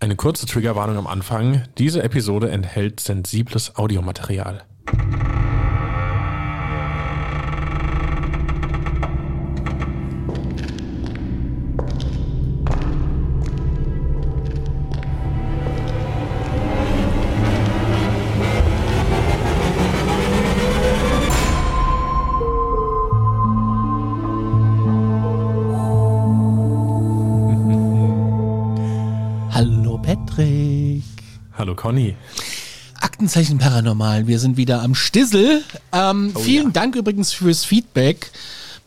Eine kurze Triggerwarnung am Anfang. Diese Episode enthält sensibles Audiomaterial. Aktenzeichen Paranormal. Wir sind wieder am Stissel. Ähm, vielen ja. Dank übrigens fürs Feedback.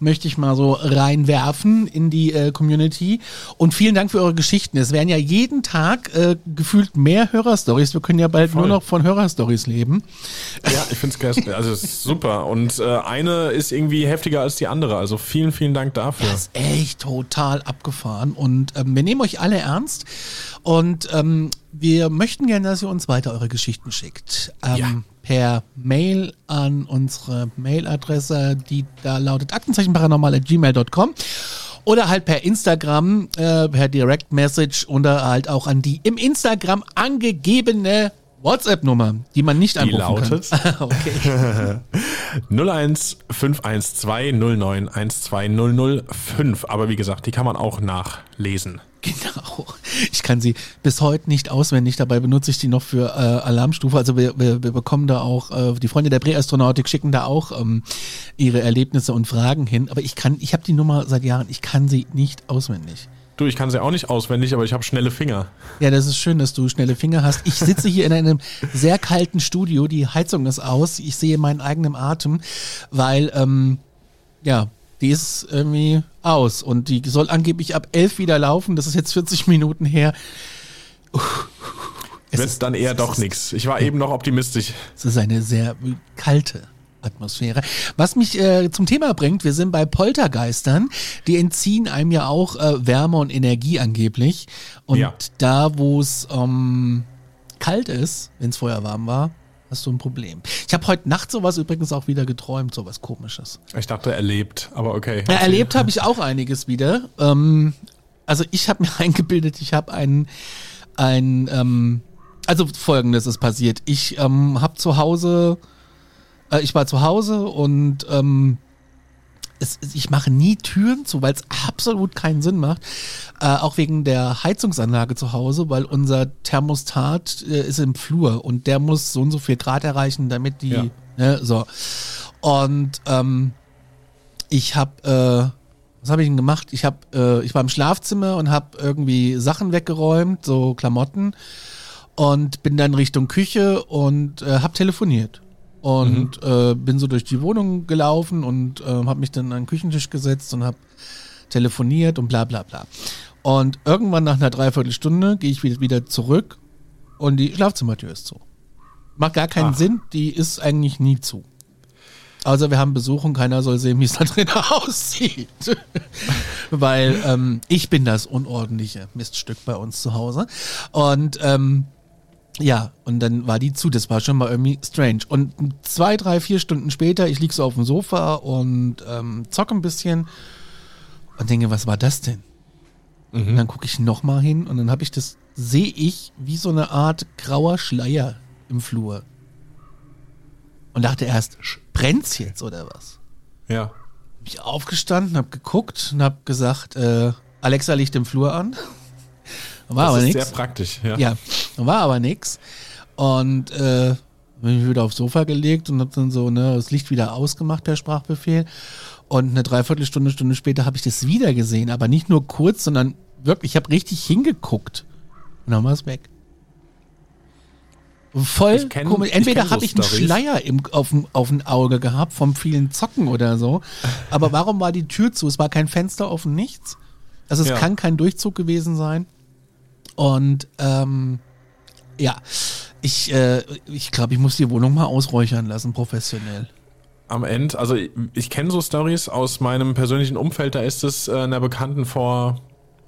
Möchte ich mal so reinwerfen in die äh, Community. Und vielen Dank für eure Geschichten. Es werden ja jeden Tag äh, gefühlt mehr Hörerstories. Wir können ja bald Voll. nur noch von Hörerstories leben. Ja, ich finde es also es ist super. Und äh, eine ist irgendwie heftiger als die andere. Also vielen, vielen Dank dafür. Das ist echt total abgefahren. Und ähm, wir nehmen euch alle ernst. Und ähm, wir möchten gerne, dass ihr uns weiter eure Geschichten schickt. Ähm, Ja. Per Mail an unsere Mailadresse, die da lautet aktenzeichenparanormal.gmail.com. Oder halt per Instagram, äh, per Direct Message oder halt auch an die im Instagram angegebene WhatsApp-Nummer, die man nicht Die anrufen lautet kann. okay. 01 512 09 12005. Aber wie gesagt, die kann man auch nachlesen. Genau. Ich kann sie bis heute nicht auswendig. Dabei benutze ich die noch für äh, Alarmstufe. Also wir, wir, wir bekommen da auch, äh, die Freunde der Präastronautik schicken da auch ähm, ihre Erlebnisse und Fragen hin. Aber ich kann, ich habe die Nummer seit Jahren, ich kann sie nicht auswendig. Du, ich kann sie auch nicht auswendig, aber ich habe schnelle Finger. Ja, das ist schön, dass du schnelle Finger hast. Ich sitze hier in einem sehr kalten Studio, die Heizung ist aus, ich sehe meinen eigenen Atem, weil, ähm, ja, die ist irgendwie aus und die soll angeblich ab elf wieder laufen. Das ist jetzt 40 Minuten her. Es Wird dann eher doch nix. Ich war eben noch optimistisch. Es ist eine sehr kalte Atmosphäre. Was mich äh, zum Thema bringt, wir sind bei Poltergeistern. Die entziehen einem ja auch äh, Wärme und Energie angeblich. Und Ja. da, wo es ähm, kalt ist, wenn es vorher warm war, hast du ein Problem. Ich habe heute Nacht sowas übrigens auch wieder geträumt, sowas komisches. Ich dachte, er lebt, aber okay. Ja, erlebt habe ich auch einiges wieder. Ähm, also ich habe mir eingebildet, ich habe einen, ein, ähm, also folgendes ist passiert. Ich ähm, habe zu Hause, äh, ich war zu Hause und ähm, es, ich mache nie Türen zu, weil es absolut keinen Sinn macht. Äh, auch wegen der Heizungsanlage zu Hause, weil unser Thermostat äh, ist im Flur und der muss so und so viel Grad erreichen, damit die, Ja. ne, so. Und ähm, ich habe, äh, was habe ich denn gemacht? Ich habe, äh, ich war im Schlafzimmer und habe irgendwie Sachen weggeräumt, so Klamotten und bin dann Richtung Küche und äh, habe telefoniert und äh, bin so durch die Wohnung gelaufen und äh, habe mich dann an den Küchentisch gesetzt und habe telefoniert und bla bla bla. Und irgendwann nach einer Dreiviertelstunde gehe ich wieder, wieder zurück und die Schlafzimmertür ist zu. Macht gar keinen Ach. Sinn, die ist eigentlich nie zu. Also wir haben Besuch und keiner soll sehen, wie es da drin aussieht. Weil ähm, ich bin das unordentliche Miststück bei uns zu Hause. Und ähm, ja, und dann war die zu. Das war schon mal irgendwie strange. Und zwei, drei, vier Stunden später, ich lieg so auf dem Sofa und ähm, zocke ein bisschen und denke, was war das denn? Und dann gucke ich nochmal hin und dann habe ich das, sehe ich wie so eine Art grauer Schleier im Flur. Und dachte erst, brennt's jetzt oder was? Ja. Bin ich aufgestanden, habe geguckt und habe gesagt, äh, Alexa Licht im Flur an. War Das aber ist nichts. sehr praktisch. Ja. Ja, war aber nix. Und äh, bin ich wieder aufs Sofa gelegt und hab dann so ne, das Licht wieder ausgemacht per Sprachbefehl. Und eine Dreiviertelstunde, Stunde später habe ich das wieder gesehen, aber nicht nur kurz, sondern wirklich, ich habe richtig hingeguckt. Und dann war es weg. Voll kenn- komisch. Entweder habe ich einen Storys. Schleier im, auf, dem, auf dem Auge gehabt vom vielen Zocken oder so. Aber warum war die Tür zu? Es war kein Fenster offen, nichts. Also es Ja. kann kein Durchzug gewesen sein. Und ähm, ja, ich, äh, ich glaube, ich muss die Wohnung mal ausräuchern lassen, professionell. am Ende, also ich, ich kenne so Stories aus meinem persönlichen Umfeld, da ist es äh, einer Bekannten vor,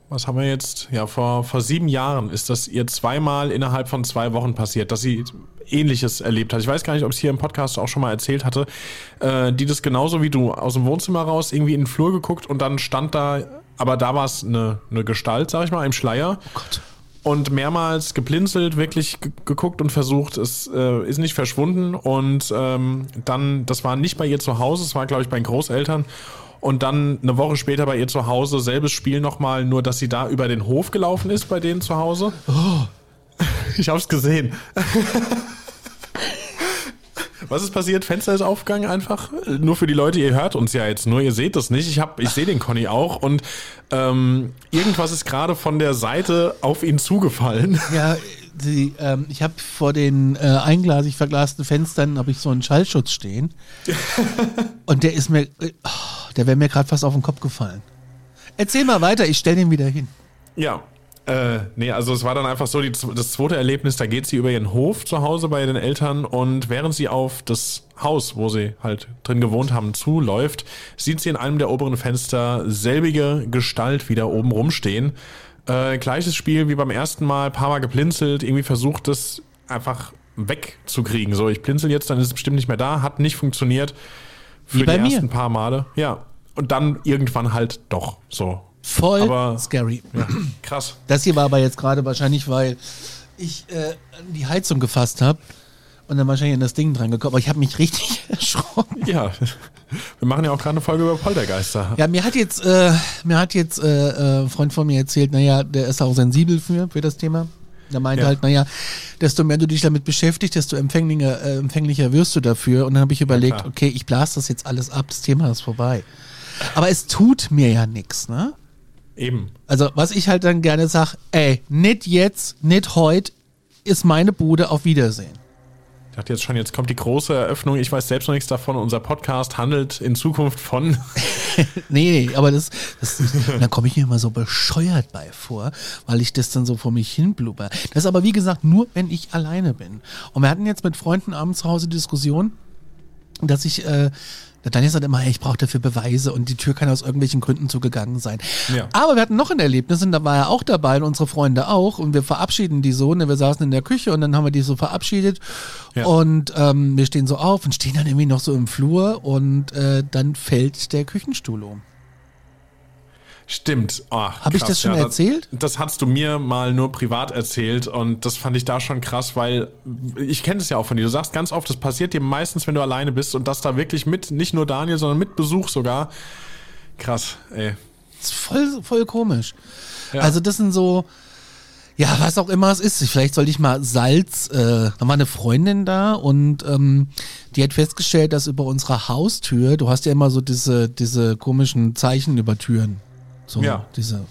was haben wir jetzt? Ja, vor, vor sieben Jahren ist das ihr zweimal innerhalb von zwei Wochen passiert, dass sie ähnliches erlebt hat. Ich weiß gar nicht, ob ich es hier im Podcast auch schon mal erzählt hatte, äh, die das genauso wie du aus dem Wohnzimmer raus irgendwie in den Flur geguckt und dann stand da, aber da war es eine, eine Gestalt, sag ich mal, im Schleier. Oh Gott. Und mehrmals geblinzelt, wirklich ge- geguckt und versucht, es äh, ist nicht verschwunden und ähm, dann, das war nicht bei ihr zu Hause, es war glaube ich bei den Großeltern und dann eine Woche später bei ihr zu Hause, selbes Spiel nochmal, nur dass sie da über den Hof gelaufen ist bei denen zu Hause. Ich hab's gesehen. Was ist passiert? Fenster ist aufgegangen einfach. Nur für die Leute, ihr hört uns ja jetzt nur, ihr seht das nicht. Ich hab, ich sehe den Conny auch und ähm, irgendwas ist gerade von der Seite auf ihn zugefallen. Ja, die, ähm, ich habe vor den äh, einglasig verglasten Fenstern habe ich so einen Schallschutz stehen. Und der ist mir, äh, oh, der wäre mir gerade fast auf den Kopf gefallen. Erzähl mal weiter, ich stell den wieder hin. Ja. Äh, nee, also es war dann einfach so, die, das zweite Erlebnis, da geht sie über ihren Hof zu Hause bei den Eltern und während sie auf das Haus, wo sie halt drin gewohnt haben, zuläuft, sieht sie in einem der oberen Fenster selbige Gestalt wieder oben rumstehen. Äh, gleiches Spiel wie beim ersten Mal, paar Mal geblinzelt, irgendwie versucht es einfach wegzukriegen. So, ich blinzel jetzt, dann ist es bestimmt nicht mehr da, hat nicht funktioniert. Für die mir. ersten paar Male. Ja. Und dann irgendwann halt doch so. Voll Aber- scary. Ja, krass. Das hier war aber jetzt gerade wahrscheinlich, weil ich äh, die Heizung gefasst habe und dann wahrscheinlich an das Ding dran gekommen. Aber ich habe mich richtig erschrocken. Ja, wir machen ja auch gerade eine Folge über Poltergeister. Ja, mir hat jetzt, äh, mir hat jetzt äh, äh, ein Freund von mir erzählt, naja, der ist auch sensibel für, für das Thema. Der meinte Ja. halt, naja, desto mehr du dich damit beschäftigst, desto empfänglicher, äh, empfänglicher wirst du dafür. Und dann habe ich überlegt, klar. okay, ich blase das jetzt alles ab, das Thema ist vorbei. Aber es tut mir ja nichts, ne? Eben. Also, was ich halt dann gerne sag, ey, nicht jetzt, nicht heute, ist meine Bude auf Wiedersehen. Ich dachte jetzt schon, jetzt kommt die große Eröffnung. Ich weiß selbst noch nichts davon. Unser Podcast handelt in Zukunft von. Nee, nee, aber das, das dann komme ich mir immer so bescheuert bei vor, weil ich das dann so vor mich hin blubber. Das ist aber wie gesagt nur, wenn ich alleine bin. Und wir hatten jetzt mit Freunden abends zu Hause Diskussion, dass ich, äh, Daniel sagt immer, hey, ich brauche dafür Beweise und die Tür kann aus irgendwelchen Gründen zugegangen sein. Ja. Aber wir hatten noch ein Erlebnis und da war er auch dabei und unsere Freunde auch und wir verabschieden die so. Ne? Wir saßen in der Küche und dann haben wir die so verabschiedet Ja. und ähm, wir stehen so auf und stehen dann irgendwie noch so im Flur und äh, dann fällt der Küchenstuhl um. Stimmt. Oh, Hab ich krass. das schon Ja, erzählt? Das, das hast du mir mal nur privat erzählt und das fand ich da schon krass, weil ich kenne es ja auch von dir. Du sagst ganz oft, das passiert dir meistens, wenn du alleine bist und das da wirklich mit, nicht nur Daniel, sondern mit Besuch sogar. Krass, ey. Das ist voll, voll komisch. Ja. Also das sind so, ja, was auch immer es ist. Vielleicht sollte ich mal Salz, äh, da war eine Freundin da und ähm, die hat festgestellt, dass über unserer Haustür, du hast ja immer so diese, diese komischen Zeichen über Türen. So, Ja. diese.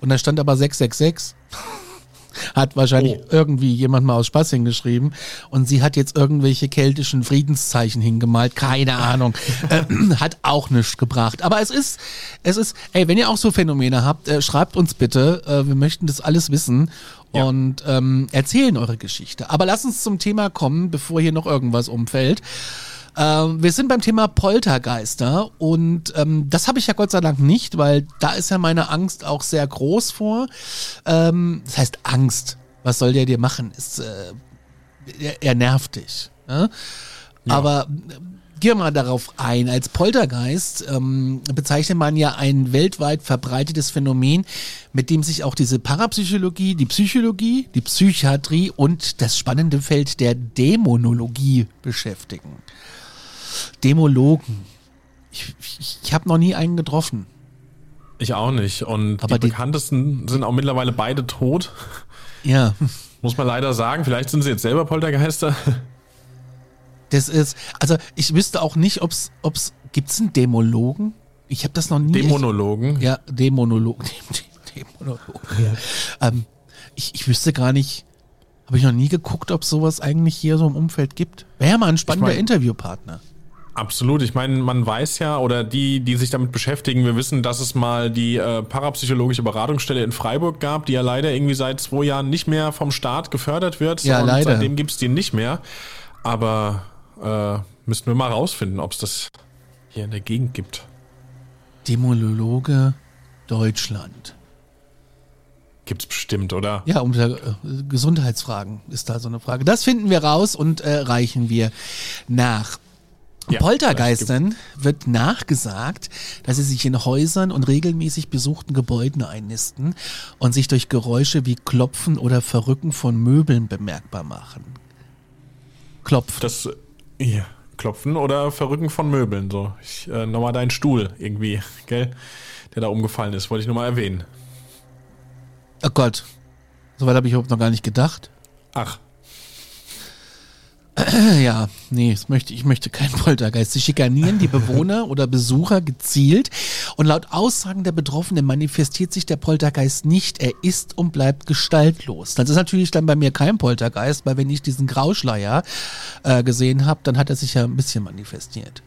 Und da stand aber 666. Hat wahrscheinlich Oh. irgendwie jemand mal aus Spaß hingeschrieben. Und sie hat jetzt irgendwelche keltischen Friedenszeichen hingemalt. Keine Ahnung. äh, hat auch nichts gebracht. Aber es ist, es ist, ey, wenn ihr auch so Phänomene habt, äh, schreibt uns bitte. Äh, wir möchten das alles wissen. Ja. Und ähm, erzählen eure Geschichte. Aber lasst uns zum Thema kommen, bevor hier noch irgendwas umfällt. Ähm, wir sind beim Thema Poltergeister und ähm, das habe ich ja Gott sei Dank nicht, weil da ist ja meine Angst auch sehr groß vor. Ähm, das heißt Angst. Was soll der dir machen? Ist, äh, er, er nervt dich. Ne? Aber äh, gehen wir mal darauf ein. Als Poltergeist ähm, bezeichnet man ja ein weltweit verbreitetes Phänomen, mit dem sich auch diese Parapsychologie, die Psychologie, die Psychiatrie und das spannende Feld der Dämonologie beschäftigen. Dämologen. Ich, ich, ich habe noch nie einen getroffen. Ich auch nicht. Und Aber die die- bekanntesten sind auch mittlerweile beide tot. Ja, Muss man leider sagen. Vielleicht sind sie jetzt selber Poltergeister. das ist, also ich wüsste auch nicht, ob's, ob's, gibt's einen Dämologen? Ich habe das noch nie. Dämonologen. Ja, Dämonologen. Dämonologen. Ja. Ähm, ich, ich wüsste gar nicht, habe ich noch nie geguckt, ob sowas eigentlich hier so im Umfeld gibt. Wäre ja mal ein spannender Ich mein- Interviewpartner. Absolut. Ich meine, man weiß ja, oder die, die sich damit beschäftigen, wir wissen, dass es mal die äh, parapsychologische Beratungsstelle in Freiburg gab, die ja leider irgendwie seit zwei Jahren nicht mehr vom Staat gefördert wird. Ja, und leider. Seitdem gibt's die nicht mehr. Aber äh, müssten wir mal rausfinden, ob es das hier in der Gegend gibt. Dämonologe Deutschland. Gibt's bestimmt, oder? Ja, um äh, Gesundheitsfragen ist da so eine Frage. Das finden wir raus und äh, reichen wir nach. Ja, Poltergeistern wird nachgesagt, dass sie sich in Häusern und regelmäßig besuchten Gebäuden einnisten und sich durch Geräusche wie Klopfen oder Verrücken von Möbeln bemerkbar machen. Klopfen. Das ja, Klopfen oder Verrücken von Möbeln. So, ich äh, nochmal deinen Stuhl irgendwie, gell? Der da umgefallen ist, wollte ich nur mal erwähnen. Oh Gott. Soweit habe ich überhaupt noch gar nicht gedacht. Ach, Ja, nee, das möchte, ich möchte keinen Poltergeist. Sie schikanieren die Bewohner oder Besucher gezielt und laut Aussagen der Betroffenen manifestiert sich der Poltergeist nicht. Er ist und bleibt gestaltlos. Das ist natürlich dann bei mir kein Poltergeist, weil wenn ich diesen Grauschleier äh, gesehen habe, dann hat er sich ja ein bisschen manifestiert.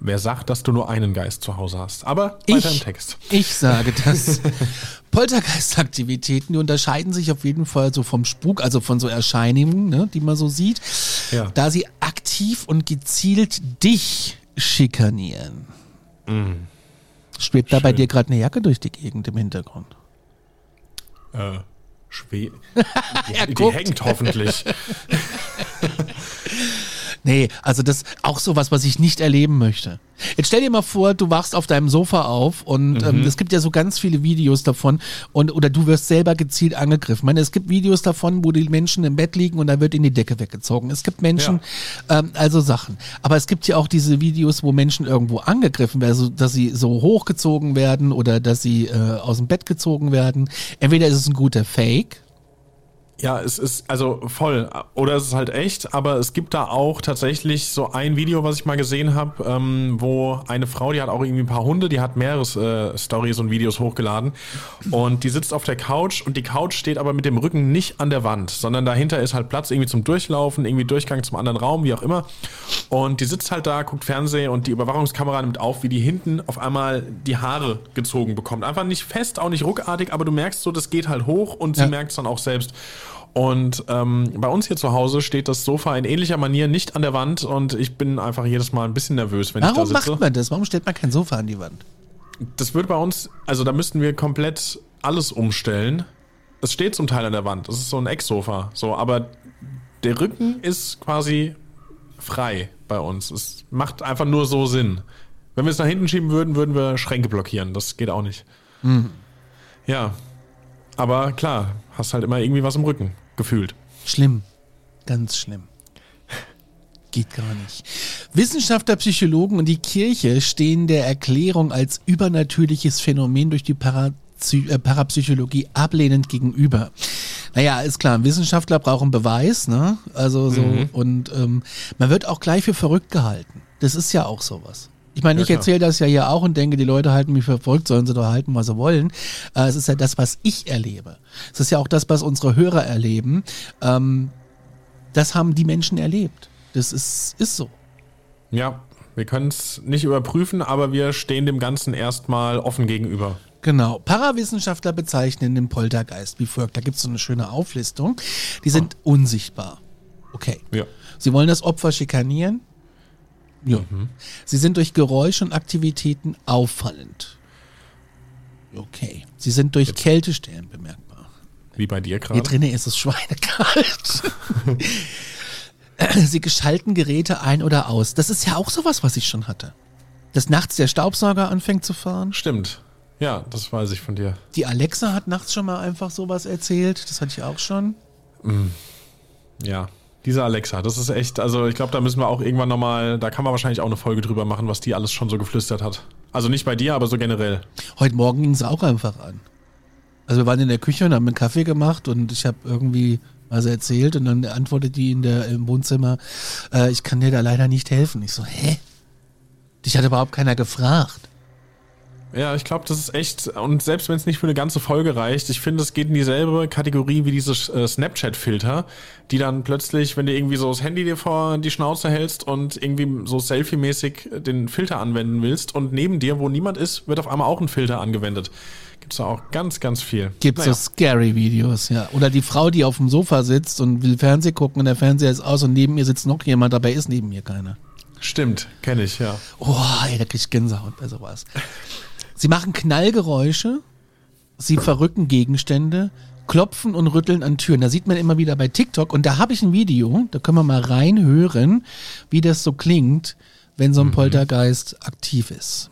wer sagt, dass du nur einen Geist zu Hause hast? Aber weiter im Text. Ich sage das. Poltergeistaktivitäten, die unterscheiden sich auf jeden Fall so vom Spuk, also von so Erscheinungen, ne, die man so sieht, Ja. da sie aktiv und gezielt dich schikanieren. Schwebt da bei dir gerade eine Jacke durch die Gegend im Hintergrund? Äh, schwer. Er Die, die hängt hoffentlich. Nee, also das auch sowas, was ich nicht erleben möchte. Jetzt stell dir mal vor, du wachst auf deinem Sofa auf und ähm, es gibt ja so ganz viele Videos davon und oder du wirst selber gezielt angegriffen. Ich meine, es gibt Videos davon, wo die Menschen im Bett liegen und da wird in die Decke weggezogen. Es gibt Menschen, ähm, also Sachen. Aber es gibt ja auch diese Videos, wo Menschen irgendwo angegriffen werden, also dass sie so hochgezogen werden oder dass sie äh, aus dem Bett gezogen werden. Entweder ist es ein guter Fake Ja, es ist also voll. Oder es ist halt echt, aber es gibt da auch tatsächlich so ein Video, was ich mal gesehen habe, ähm, wo eine Frau, die hat auch irgendwie ein paar Hunde, die hat mehrere äh, Stories und Videos hochgeladen. Und die sitzt auf der Couch und die Couch steht aber mit dem Rücken nicht an der Wand, sondern dahinter ist halt Platz irgendwie zum Durchlaufen, irgendwie Durchgang zum anderen Raum, wie auch immer. Und die sitzt halt da, guckt Fernsehen und die Überwachungskamera nimmt auf, wie die hinten auf einmal die Haare gezogen bekommt. Einfach nicht fest, auch nicht ruckartig, aber du merkst so, das geht halt hoch und sie Ja. merkt es dann auch selbst. Und ähm, bei uns hier zu Hause steht das Sofa in ähnlicher Manier nicht an der Wand und ich bin einfach jedes Mal ein bisschen nervös, wenn Warum ich da sitze. macht man das? Warum stellt man kein Sofa an die Wand? Das wird bei uns, also da müssten wir komplett alles umstellen. Es steht zum Teil an der Wand. Das ist so ein Ecksofa. So, aber der Rücken ist quasi frei bei uns. Es macht einfach nur so Sinn. Wenn wir es nach hinten schieben würden, würden wir Schränke blockieren. Das geht auch nicht. Ja. Aber klar, hast halt immer irgendwie was im Rücken. Gefühlt. Schlimm. Ganz schlimm. Geht gar nicht. Wissenschaftler, Psychologen und die Kirche stehen der Erklärung als übernatürliches Phänomen durch die Parapsy äh, Parapsychologie ablehnend gegenüber. Naja, ist klar, Wissenschaftler braucht einen Beweis, ne? Also so, und ähm, man wird auch gleich für verrückt gehalten. Das ist ja auch sowas. Ich meine, Ja, ich erzähle das ja hier auch und denke, die Leute halten mich für verrückt, sollen sie doch halten, was sie wollen. Äh, es ist ja das, was ich erlebe. Es ist ja auch das, was unsere Hörer erleben. Ähm, das haben die Menschen erlebt. Das ist, ist so. Ja, wir können es nicht überprüfen, aber wir stehen dem Ganzen erstmal offen gegenüber. Genau. Parawissenschaftler bezeichnen den Poltergeist wie folgt. Da gibt es so eine schöne Auflistung. Die sind unsichtbar. Okay. Ja. Sie wollen das Opfer schikanieren. Ja. Sie sind durch Geräusche und Aktivitäten auffallend. Okay. Sie sind durch Kältestellen bemerkbar. Wie bei dir Hier gerade. drinnen ist es schweinekalt. Sie geschalten Geräte ein oder aus. Das ist ja auch sowas, was ich schon hatte. Dass nachts der Staubsauger anfängt zu fahren. Stimmt. Ja, das weiß ich von dir. Die Alexa hat nachts schon mal einfach sowas erzählt. Das hatte ich auch schon. Ja. Diese Alexa, das ist echt, also ich glaube, da müssen wir auch irgendwann nochmal, da kann man wahrscheinlich auch eine Folge drüber machen, was die alles schon so geflüstert hat. Also nicht bei dir, aber so generell. Heute Morgen ging es auch einfach an. Also wir waren in der Küche und haben einen Kaffee gemacht und ich habe irgendwie was erzählt und dann antwortet die in der, im Wohnzimmer, äh, ich kann dir da leider nicht helfen. Ich so, hä? Dich hat überhaupt keiner gefragt. Ja, ich glaube, das ist echt, und selbst wenn es nicht für eine ganze Folge reicht, ich finde, es geht in dieselbe Kategorie wie diese äh, Snapchat-Filter, die dann plötzlich, wenn du irgendwie so das Handy dir vor die Schnauze hältst und irgendwie so selfie-mäßig den Filter anwenden willst und neben dir, wo niemand ist, wird auf einmal auch ein Filter angewendet. Gibt's da auch ganz, ganz viel. Gibt's Naja. so scary Videos, ja. Oder die Frau, die auf dem Sofa sitzt und will Fernsehen gucken und der Fernseher ist aus und neben ihr sitzt noch jemand, dabei ist neben ihr keiner. Stimmt, kenne ich, ja. Oh, ey, da krieg ich Gänsehaut bei sowas. Sie machen Knallgeräusche, sie verrücken Gegenstände, klopfen und rütteln an Türen. Da sieht man immer wieder bei TikTok und da habe ich ein Video, da können wir mal reinhören, wie das so klingt, wenn so ein Poltergeist aktiv ist.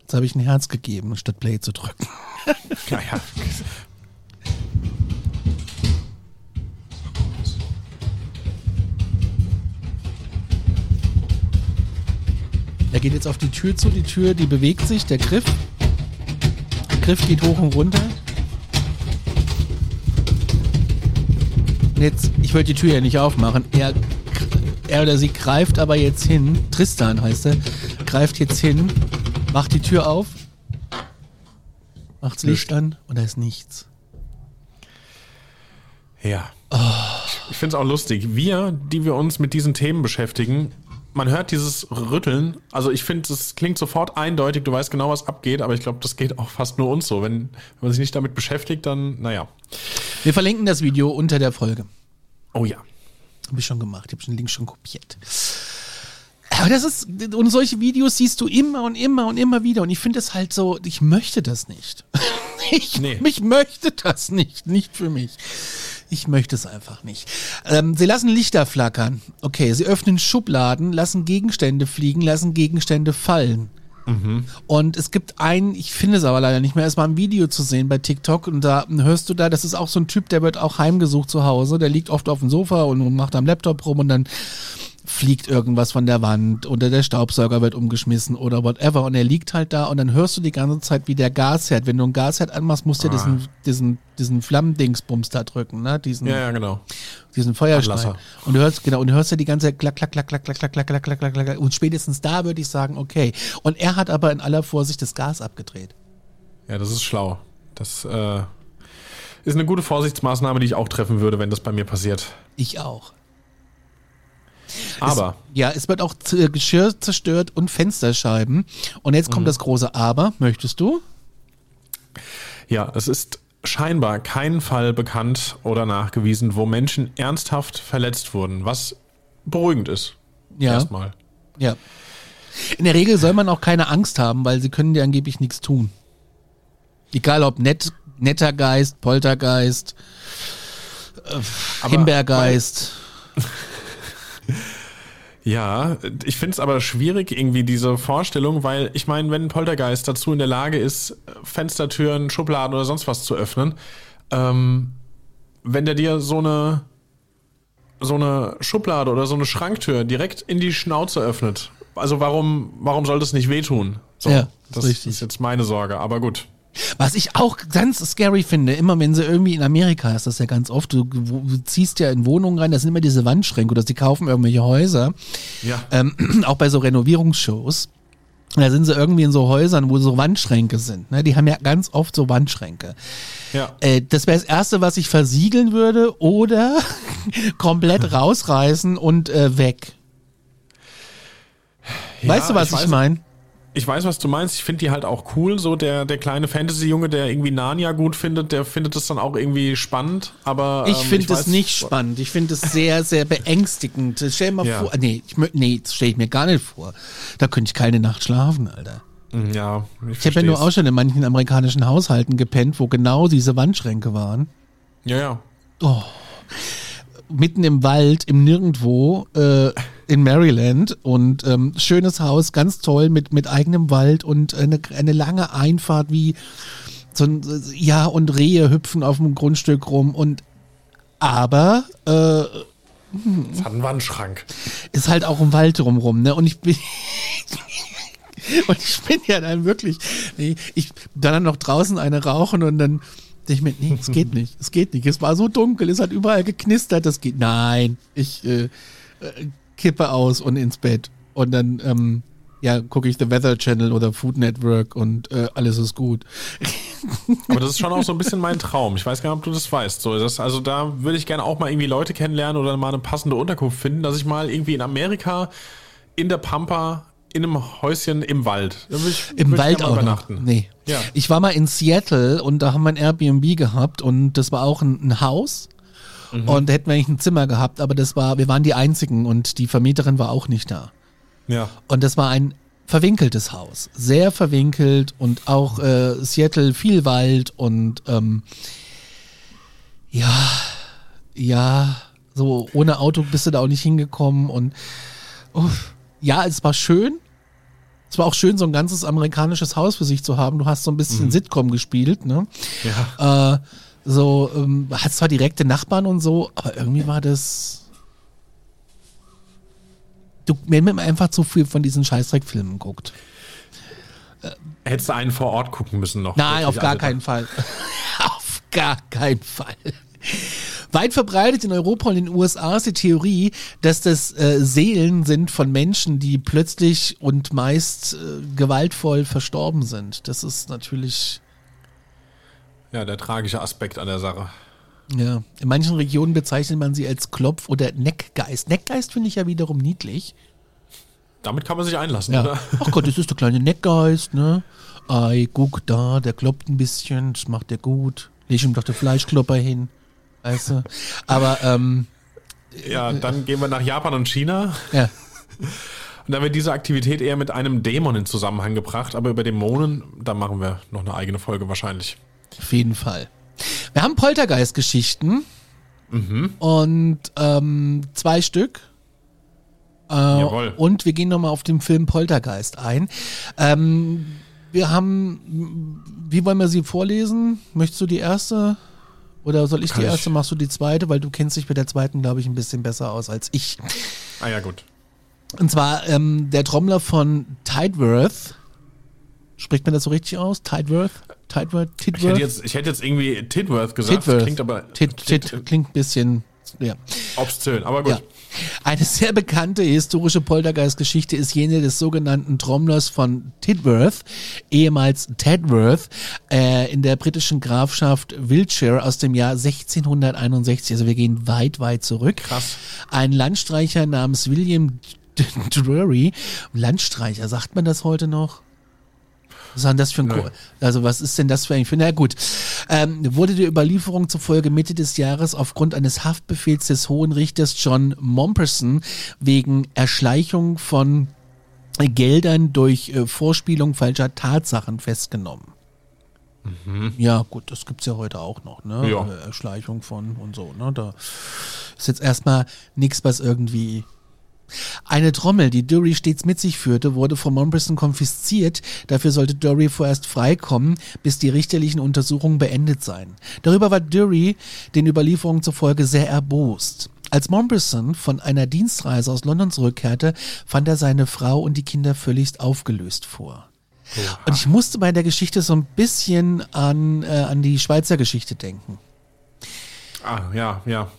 Jetzt habe ich ein Herz gegeben, statt Play zu drücken. Naja. Er geht jetzt auf die Tür zu, die Tür, die bewegt sich, der Griff. Der Griff geht hoch und runter. Und jetzt, ich wollte die Tür ja nicht aufmachen. Er, er oder sie greift aber jetzt hin, Tristan heißt er, greift jetzt hin, macht die Tür auf, macht's Licht an und da ist nichts. Ja. Ich finde es auch lustig. Wir, die wir uns mit diesen Themen beschäftigen, man hört dieses Rütteln. Also ich finde, es klingt sofort eindeutig, du weißt genau, was abgeht, aber ich glaube, das geht auch fast nur uns so. Wenn, wenn man sich nicht damit beschäftigt, dann, naja. Wir verlinken das Video unter der Folge. Oh ja. Habe ich schon gemacht. Ich habe den Link schon kopiert. Aber das ist, und solche Videos siehst du immer und immer und immer wieder. Und ich finde es halt so, ich möchte das nicht. Ich, Nee. ich möchte das nicht. Nicht für mich. Ich möchte es einfach nicht. Ähm, sie lassen Lichter flackern. Okay, sie öffnen Schubladen, lassen Gegenstände fliegen, lassen Gegenstände fallen. Und es gibt ein, ich finde es aber leider nicht mehr, es war ein Video zu sehen bei TikTok und da hörst du da, das ist auch so ein Typ, der wird auch heimgesucht zu Hause, der liegt oft auf dem Sofa und macht am Laptop rum und dann fliegt irgendwas von der Wand oder der Staubsauger wird umgeschmissen oder whatever und er liegt halt da und dann hörst du die ganze Zeit, wie der Gasherd, wenn du einen Gasherd anmachst, musst du ja diesen, diesen, diesen Flammendingsbums da drücken, ne, diesen, Ja, ja, genau. diesen Feuerstein. Anlasser. Und du hörst, genau, und du hörst ja die ganze Zeit klack, klack, klack, klack, klack, klack, klack, klack, klack, klack, klack, klack. Und spätestens da würde ich sagen, okay. Und er hat aber in aller Vorsicht das Gas abgedreht. Ja, das ist schlau. Das äh, ist eine gute Vorsichtsmaßnahme, die ich auch treffen würde, wenn das bei mir passiert. Ich auch. Aber Ja, es wird auch Z- Geschirr zerstört und Fensterscheiben. Und jetzt kommt das große Aber. Möchtest du? ja, es ist scheinbar kein Fall bekannt oder nachgewiesen, wo Menschen ernsthaft verletzt wurden, was beruhigend ist. Ja. Erstmal. Ja. In der Regel soll man auch keine Angst haben, weil sie können dir angeblich nichts tun. Egal ob nett, netter Geist, Poltergeist, Aber- Himbeergeist. Ja, ich finde es aber schwierig, irgendwie diese Vorstellung, weil ich meine, wenn ein Poltergeist dazu in der Lage ist, Fenstertüren, Schubladen oder sonst was zu öffnen, ähm, wenn der dir so eine so eine Schublade oder so eine Schranktür direkt in die Schnauze öffnet, also warum warum soll das nicht wehtun? So, Ja, das richtig. ist jetzt meine Sorge, aber gut. Was ich auch ganz scary finde, immer wenn sie irgendwie in Amerika ist das ja ganz oft, du, ziehst ja in Wohnungen rein, das sind immer diese Wandschränke oder sie kaufen irgendwelche Häuser, Ja. ähm, auch bei so Renovierungsshows. Und Da sind sie irgendwie in so Häusern, wo so Wandschränke sind. Ne? Die haben ja ganz oft so Wandschränke. Ja. Äh, das wäre das Erste, was ich versiegeln würde oder komplett rausreißen und äh, weg. weißt du, Ja, was ich, weiß- meine? Ich weiß, was du meinst. Ich finde die halt auch cool. So der, der kleine Fantasy-Junge, der irgendwie Narnia gut findet, der findet es dann auch irgendwie spannend. Aber Ich ähm, finde es nicht spannend. Ich finde es sehr, sehr beängstigend. Stell dir mal Ja. vor, nee, ich, nee, das stelle ich mir gar nicht vor. Da könnte ich keine Nacht schlafen, Alter. Ja, ich, Ich habe ja nur auch schon in manchen amerikanischen Haushalten gepennt, wo genau diese Wandschränke waren. Ja, ja. Mitten im Wald, im Nirgendwo, äh, in Maryland. Und ähm, schönes Haus, ganz toll, mit, mit eigenem Wald und eine, eine lange Einfahrt wie so ein, ja, und Rehe hüpfen auf dem Grundstück rum. Und aber äh, Es hat einen Wandschrank. ist halt auch im Wald drumrum, ne? Und ich bin. und ich bin ja dann wirklich. nee, Ich dann noch draußen eine rauchen und dann denke ich mir, nee, es geht nicht. Es geht nicht. Es war so dunkel, es hat überall geknistert, das geht. Nein, ich äh, äh, kippe aus und ins Bett. Und dann, ähm, ja, gucke ich The Weather Channel oder Food Network und äh, alles ist gut. Aber das ist schon auch so ein bisschen mein Traum. Ich weiß gar nicht, ob du das weißt. So, das, also da würde ich gerne auch mal irgendwie Leute kennenlernen oder mal eine passende Unterkunft finden, dass ich mal irgendwie in Amerika in der Pampa in einem Häuschen im Wald. Ich, Im Wald auch übernachten. Noch. Nee. Ja. Ich war mal in Seattle und da haben wir ein Airbnb gehabt und das war auch ein, ein Haus. Mhm. Und da hätten wir eigentlich ein Zimmer gehabt, aber das war, wir waren die einzigen und die Vermieterin war auch nicht da. Ja. Und das war ein verwinkeltes Haus. Sehr verwinkelt und auch äh, Seattle viel Wald und ähm, ja, ja, so ohne Auto bist du da auch nicht hingekommen und uff, ja, es war schön. Es war auch schön, so ein ganzes amerikanisches Haus für sich zu haben. Du hast so ein bisschen mhm. Sitcom gespielt, ne? Ja. Äh, so, ähm, hat zwar direkte Nachbarn und so, aber irgendwie war das. Du, wenn man einfach zu viel von diesen Scheißdreckfilmen guckt. Hättest du einen vor Ort gucken müssen noch? Nein, auf gar keinen Fall. auf gar keinen Fall. Weit verbreitet in Europa und in den USA ist die Theorie, dass das äh, Seelen sind von Menschen, die plötzlich und meist äh, gewaltvoll verstorben sind. Das ist natürlich. Ja, der tragische Aspekt an der Sache. Ja, in manchen Regionen bezeichnet man sie als Klopf- oder Neckgeist. Neckgeist finde ich ja wiederum niedlich. Damit kann man sich einlassen, ja. oder? Ach Gott, das ist der kleine Neckgeist, ne? Ei, guck da, der kloppt ein bisschen, das macht der gut. Leg ihm doch den Fleischklopper hin. Weißt du? Aber, ähm, Ja, dann gehen wir nach Japan und China. Ja. Und da wird diese Aktivität eher mit einem Dämon in Zusammenhang gebracht, aber über Dämonen, da machen wir noch eine eigene Folge wahrscheinlich. Auf jeden Fall. Wir haben Poltergeist-Geschichten. Mhm. Und ähm, zwei Stück. Äh, Jawohl. Und wir gehen nochmal auf den Film Poltergeist ein. Ähm, wir haben, wie wollen wir sie vorlesen? Möchtest du die erste? Oder soll ich Kann die erste, ich? machst du die zweite? Weil du kennst dich mit der zweiten, glaube ich, ein bisschen besser aus als ich. Ah ja, gut. Und zwar ähm, der Trommler von Tideworth. Spricht man das so richtig aus? Tideworth? Tideworth? Tidworth? Ich hätte jetzt, ich hätte jetzt irgendwie Tidworth gesagt. Tidworth. Klingt aber... Tid, Tid, klingt ein bisschen... Ja. Obszön, aber gut. Ja. Eine sehr bekannte historische Poltergeist-Geschichte ist jene des sogenannten Trommlers von Tidworth, ehemals Tedworth, äh, in der britischen Grafschaft Wiltshire aus dem Jahr 1661. Also wir gehen weit, weit zurück. Krass. Ein Landstreicher namens William Drury, Landstreicher, sagt man das heute noch? Was ist das für ein Ko Also was ist denn das für ein für Na gut. Ähm, wurde die Überlieferung zufolge Mitte des Jahres aufgrund eines Haftbefehls des Hohen Richters John Momperson wegen Erschleichung von Geldern durch äh, Vorspielung falscher Tatsachen festgenommen. Mhm. Ja, gut, das gibt es ja heute auch noch, ne? Ja. Äh, Erschleichung von und so, ne? Da ist jetzt erstmal nichts, was irgendwie eine Trommel, die Dury stets mit sich führte, wurde von Mombrison konfisziert. Dafür sollte Dury vorerst freikommen, bis die richterlichen Untersuchungen beendet seien. Darüber war Dury den Überlieferungen zufolge sehr erbost. Als Mombrison von einer Dienstreise aus London zurückkehrte, fand er seine Frau und die Kinder völlig aufgelöst vor. Oha. Und ich musste bei der Geschichte so ein bisschen an, äh, an die Schweizer Geschichte denken. Ah, ja, ja.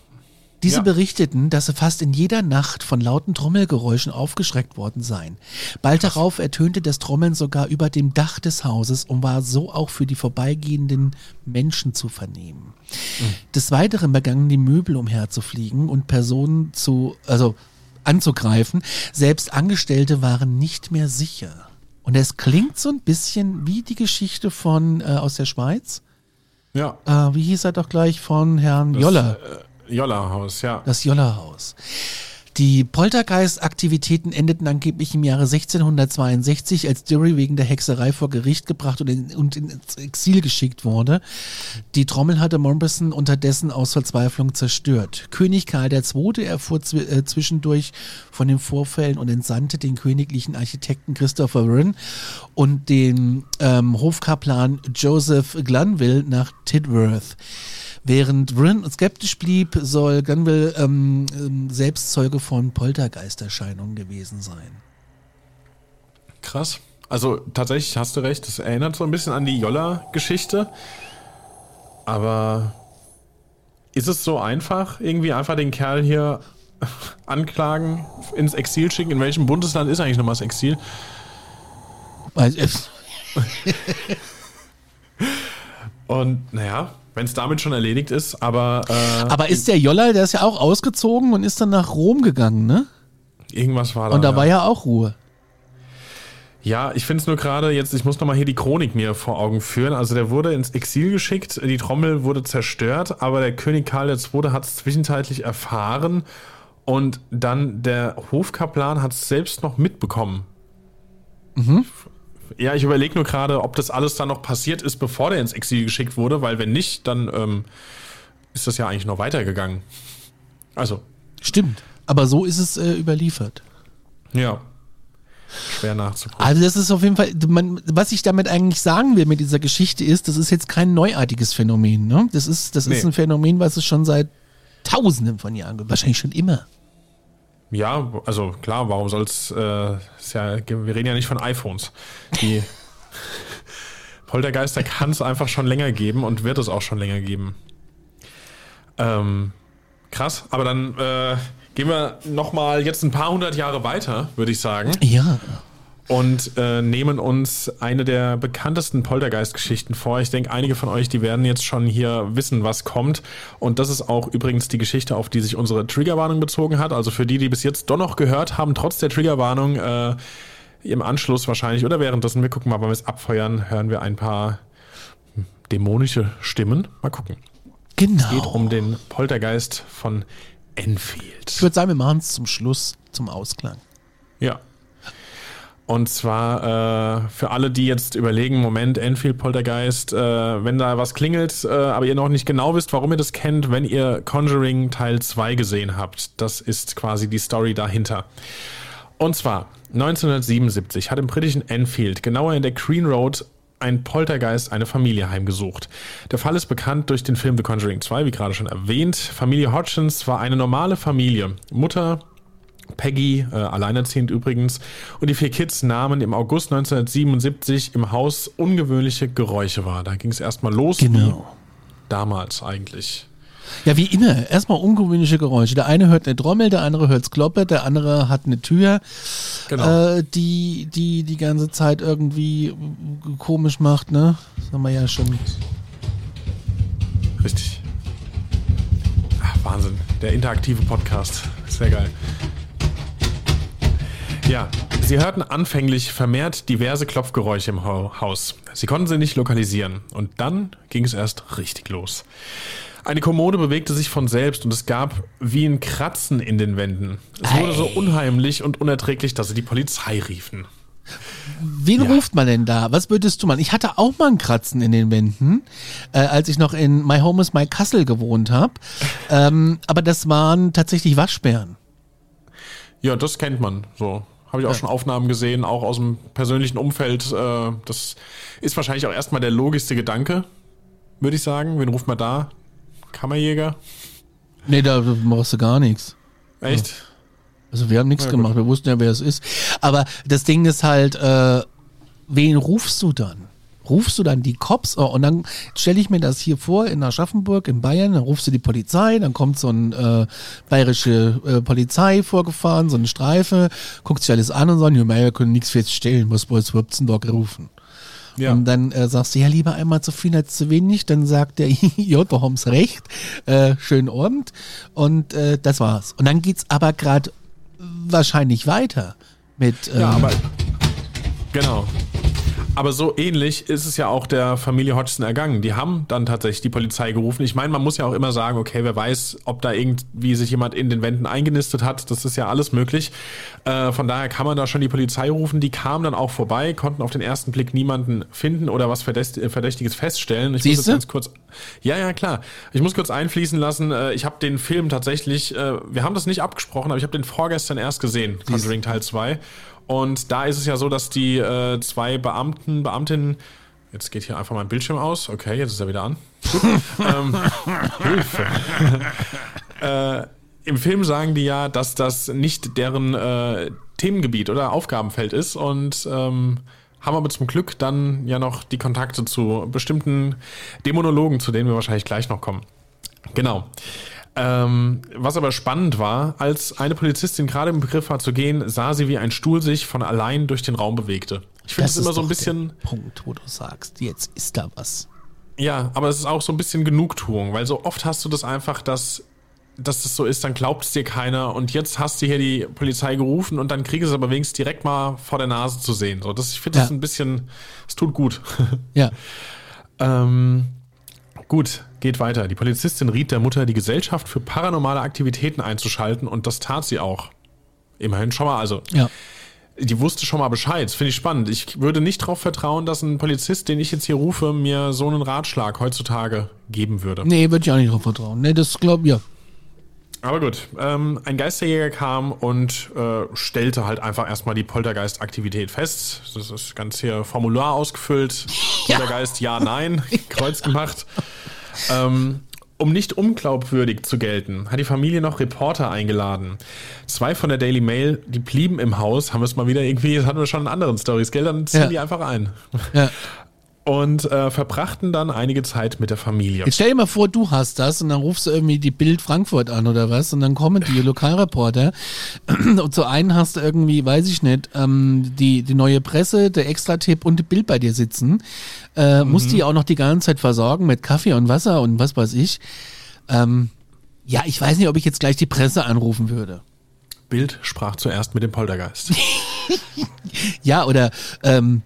Diese ja. berichteten, dass sie fast in jeder Nacht von lauten Trommelgeräuschen aufgeschreckt worden seien. Bald Krass. darauf ertönte das Trommeln sogar über dem Dach des Hauses und war so auch für die vorbeigehenden Menschen zu vernehmen. Mhm. Des Weiteren begannen die Möbel umherzufliegen und Personen zu, also anzugreifen. Selbst Angestellte waren nicht mehr sicher. Und es klingt so ein bisschen wie die Geschichte von äh, aus der Schweiz. Ja. Äh, wie hieß er doch gleich von Herrn das, Joller? Äh Jolla-Haus, ja. Das Jolla-Haus. Die Poltergeist-Aktivitäten endeten angeblich im Jahre 1662, als Dury wegen der Hexerei vor Gericht gebracht und, in, und ins Exil geschickt wurde. Die Trommel hatte Morbison unterdessen aus Verzweiflung zerstört. König Karl II. erfuhr zw äh, zwischendurch von den Vorfällen und entsandte den königlichen Architekten Christopher Wren und den ähm, Hofkaplan Joseph Glanville nach Tidworth. Während Bryn skeptisch blieb, soll Gunville ähm, ähm, selbst Zeuge von Poltergeisterscheinungen gewesen sein. Krass. Also tatsächlich hast du recht, das erinnert so ein bisschen an die Jolla-Geschichte. Aber ist es so einfach, irgendwie einfach den Kerl hier anklagen, ins Exil schicken. In welchem Bundesland ist eigentlich nochmal das Exil? Weil es- Und naja, wenn es damit schon erledigt ist, aber, äh, Aber ist der Jolla, der ist ja auch ausgezogen und ist dann nach Rom gegangen, ne? irgendwas war da. Und da ja. war ja auch Ruhe. Ja, ich finde es nur gerade jetzt, ich muss nochmal hier die Chronik mir vor Augen führen. Also der wurde ins Exil geschickt, die Trommel wurde zerstört, aber der König Karl II. hat es zwischenzeitlich erfahren und dann der Hofkaplan hat es selbst noch mitbekommen. Ja, ich überlege nur gerade, ob das alles dann noch passiert ist, bevor der ins Exil geschickt wurde, weil wenn nicht, dann ähm, ist das ja eigentlich noch weitergegangen. Also, Stimmt. Aber so ist es äh, überliefert. ja. Schwer nachzuprüfen. Also das ist auf jeden Fall, man, was ich damit eigentlich sagen will mit dieser Geschichte ist, das ist jetzt kein neuartiges Phänomen. Ne? Das ist, das ist Nee. ein Phänomen, was es schon seit Tausenden von Jahren gibt. Wahrscheinlich schon immer. Ja, also klar, warum soll's, äh, ist ja, wir reden ja nicht von iPhones. Die Poltergeister kann es einfach schon länger geben und wird es auch schon länger geben. Ähm, krass, aber dann äh, gehen wir nochmal jetzt ein paar hundert Jahre weiter, würde ich sagen, Ja. Und äh, nehmen uns eine der bekanntesten Poltergeist-Geschichten vor. Ich denke, einige von euch, die werden jetzt schon hier wissen, was kommt. Und das ist auch übrigens die Geschichte, auf die sich unsere Triggerwarnung bezogen hat. Also für die, die bis jetzt doch noch gehört haben, trotz der Triggerwarnung, äh, im Anschluss wahrscheinlich oder währenddessen, wir gucken mal, wann wir es abfeuern, hören wir ein paar dämonische Stimmen. Mal gucken. Genau. Es geht um den Poltergeist von Enfield. ich würde sagen, wir machen es zum Schluss, zum Ausklang. Ja. Und zwar äh, für alle, die jetzt überlegen, Moment, Enfield Poltergeist, äh, wenn da was klingelt, äh, aber ihr noch nicht genau wisst, warum ihr das kennt, wenn ihr Conjuring Teil 2 gesehen habt. Das ist quasi die Story dahinter. Und zwar 1977 hat im britischen Enfield, genauer in der Green Road, ein Poltergeist eine Familie heimgesucht. Der Fall ist bekannt durch den Film The Conjuring 2, wie gerade schon erwähnt. Familie Hodgins war eine normale Familie. Mutter, Peggy, äh, alleinerziehend übrigens, und die vier Kids nahmen im August 1977 im Haus ungewöhnliche Geräusche wahr. Da ging es erstmal los, wie Genau. damals eigentlich. Ja, wie immer. Erstmal ungewöhnliche Geräusche. Der eine hört eine Trommel, der andere hört's Kloppe, der andere hat eine Tür, Genau. äh, die, die die ganze Zeit irgendwie komisch macht, ne? Das haben wir ja schon. Richtig. Ach, Wahnsinn. Der interaktive Podcast. Sehr geil. Ja, sie hörten anfänglich vermehrt diverse Klopfgeräusche im Hau- Haus. Sie konnten sie nicht lokalisieren. Und dann ging es erst richtig los. Eine Kommode bewegte sich von selbst und es gab wie ein Kratzen in den Wänden. Es wurde so unheimlich und unerträglich, dass sie die Polizei riefen. Wen ruft man denn da? Was würdest du machen? Ich hatte auch mal ein Kratzen in den Wänden, äh, als ich noch in My Home is My Castle gewohnt habe. Ähm, aber das waren tatsächlich Waschbären. Ja, das kennt man so. Habe ich auch schon Aufnahmen gesehen, auch aus dem persönlichen Umfeld. Äh, das ist wahrscheinlich auch erstmal der logischste Gedanke, würde ich sagen. Wen ruft man da? Kammerjäger? Nee, da machst du gar nichts. Echt? Also wir haben nichts Ja, gemacht, wir wussten ja, wer es ist. Aber das Ding ist halt, äh, wen rufst du dann? Rufst du dann die Cops? Oh, und dann stelle ich mir das hier vor in Aschaffenburg in Bayern, dann rufst du die Polizei, dann kommt so ein äh, bayerische äh, Polizei vorgefahren, so eine Streife, guckt sich alles an und sagt, ja, wir können nichts feststellen, was überhaupt denn da gerufen? Ja. Und dann äh, sagst du, ja, lieber einmal zu viel als zu wenig. Dann sagt der, ja, da haben's recht. Äh, schönen Abend. Und äh, das war's. Und dann geht's aber gerade wahrscheinlich weiter mit. Äh, Ja, aber. Genau. Aber so ähnlich ist es ja auch der Familie Hodgson ergangen. Die haben dann tatsächlich die Polizei gerufen. Ich meine, man muss ja auch immer sagen, okay, wer weiß, ob da irgendwie sich jemand in den Wänden eingenistet hat. Das ist ja alles möglich. Äh, von daher kann man da schon die Polizei rufen. Die kamen dann auch vorbei, konnten auf den ersten Blick niemanden finden oder was äh, Verdächtiges feststellen. Ich muss Siehste? jetzt ganz kurz. Ja, ja, klar. Ich muss kurz einfließen lassen. äh, Ich habe den Film tatsächlich, äh, wir haben das nicht abgesprochen, aber ich habe den vorgestern erst gesehen, Conjuring Teil 2. Und da ist es ja so, dass die äh, zwei Beamten, Beamtinnen, jetzt geht hier einfach mein Bildschirm aus. Okay, jetzt ist er wieder an. Ähm, Hilfe. äh, Im Film sagen die ja, dass das nicht deren äh, Themengebiet oder Aufgabenfeld ist und ähm, haben aber zum Glück dann ja noch die Kontakte zu bestimmten Dämonologen, zu denen wir wahrscheinlich gleich noch kommen. Genau. Ähm, was aber spannend war, als eine Polizistin gerade im Begriff war zu gehen, sah sie, wie ein Stuhl sich von allein durch den Raum bewegte. Ich finde es immer so ein bisschen. Punkt, wo du sagst, jetzt ist da was. Ja, aber es ist auch so ein bisschen Genugtuung, weil so oft hast du das einfach, dass dass das so ist, dann glaubt es dir keiner und jetzt hast du hier die Polizei gerufen und dann kriegst du es aber wenigstens direkt mal vor der Nase zu sehen. So, das, ich finde ja. das ein bisschen, es tut gut. Ja. ähm, gut, geht weiter. Die Polizistin riet der Mutter, die Gesellschaft für paranormale Aktivitäten einzuschalten und das tat sie auch. Immerhin schon mal, also. Ja. Die wusste schon mal Bescheid. Finde ich spannend. Ich würde nicht darauf vertrauen, dass ein Polizist, den ich jetzt hier rufe, mir so einen Ratschlag heutzutage geben würde. Nee, würde ich auch nicht darauf vertrauen. Nee, das glaube ich, ja. Aber gut, ähm, ein Geisterjäger kam und äh, stellte halt einfach erstmal die Poltergeist-Aktivität fest. Das ist ganz hier Formular ausgefüllt. Ja. Poltergeist, ja, nein, Kreuz gemacht. Ähm, um nicht unglaubwürdig zu gelten, hat die Familie noch Reporter eingeladen. Zwei von der Daily Mail, die blieben im Haus, haben wir es mal wieder irgendwie, das hatten wir schon in anderen Stories, gell? Dann ziehen ja. die einfach ein. Ja und äh, verbrachten dann einige Zeit mit der Familie. Jetzt stell dir mal vor, du hast das und dann rufst du irgendwie die Bild Frankfurt an oder was und dann kommen die Lokalreporter und zu einen hast du irgendwie, weiß ich nicht, ähm, die, die neue Presse, der Extra-Tipp und die Bild bei dir sitzen. Äh, mhm. Musst die auch noch die ganze Zeit versorgen mit Kaffee und Wasser und was weiß ich. Ähm, ja, ich weiß nicht, ob ich jetzt gleich die Presse anrufen würde. Bild sprach zuerst mit dem Poltergeist. ja, oder ähm,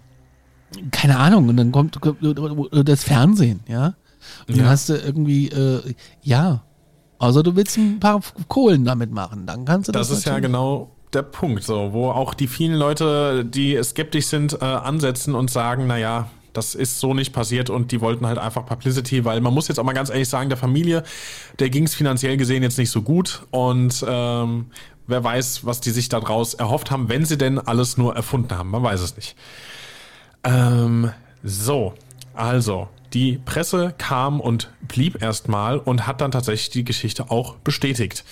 keine Ahnung, und dann kommt das Fernsehen, ja. Und ja. dann hast du irgendwie, äh, ja, also du willst ein paar Kohlen damit machen, dann kannst du das. Das ist ja genau der Punkt, so, wo auch die vielen Leute, die skeptisch sind, äh, ansetzen und sagen, naja, das ist so nicht passiert und die wollten halt einfach Publicity, weil man muss jetzt auch mal ganz ehrlich sagen, der Familie, der ging es finanziell gesehen jetzt nicht so gut und ähm, wer weiß, was die sich daraus erhofft haben, wenn sie denn alles nur erfunden haben, man weiß es nicht. Ähm, so, also, die Presse kam und blieb erstmal und hat dann tatsächlich die Geschichte auch bestätigt.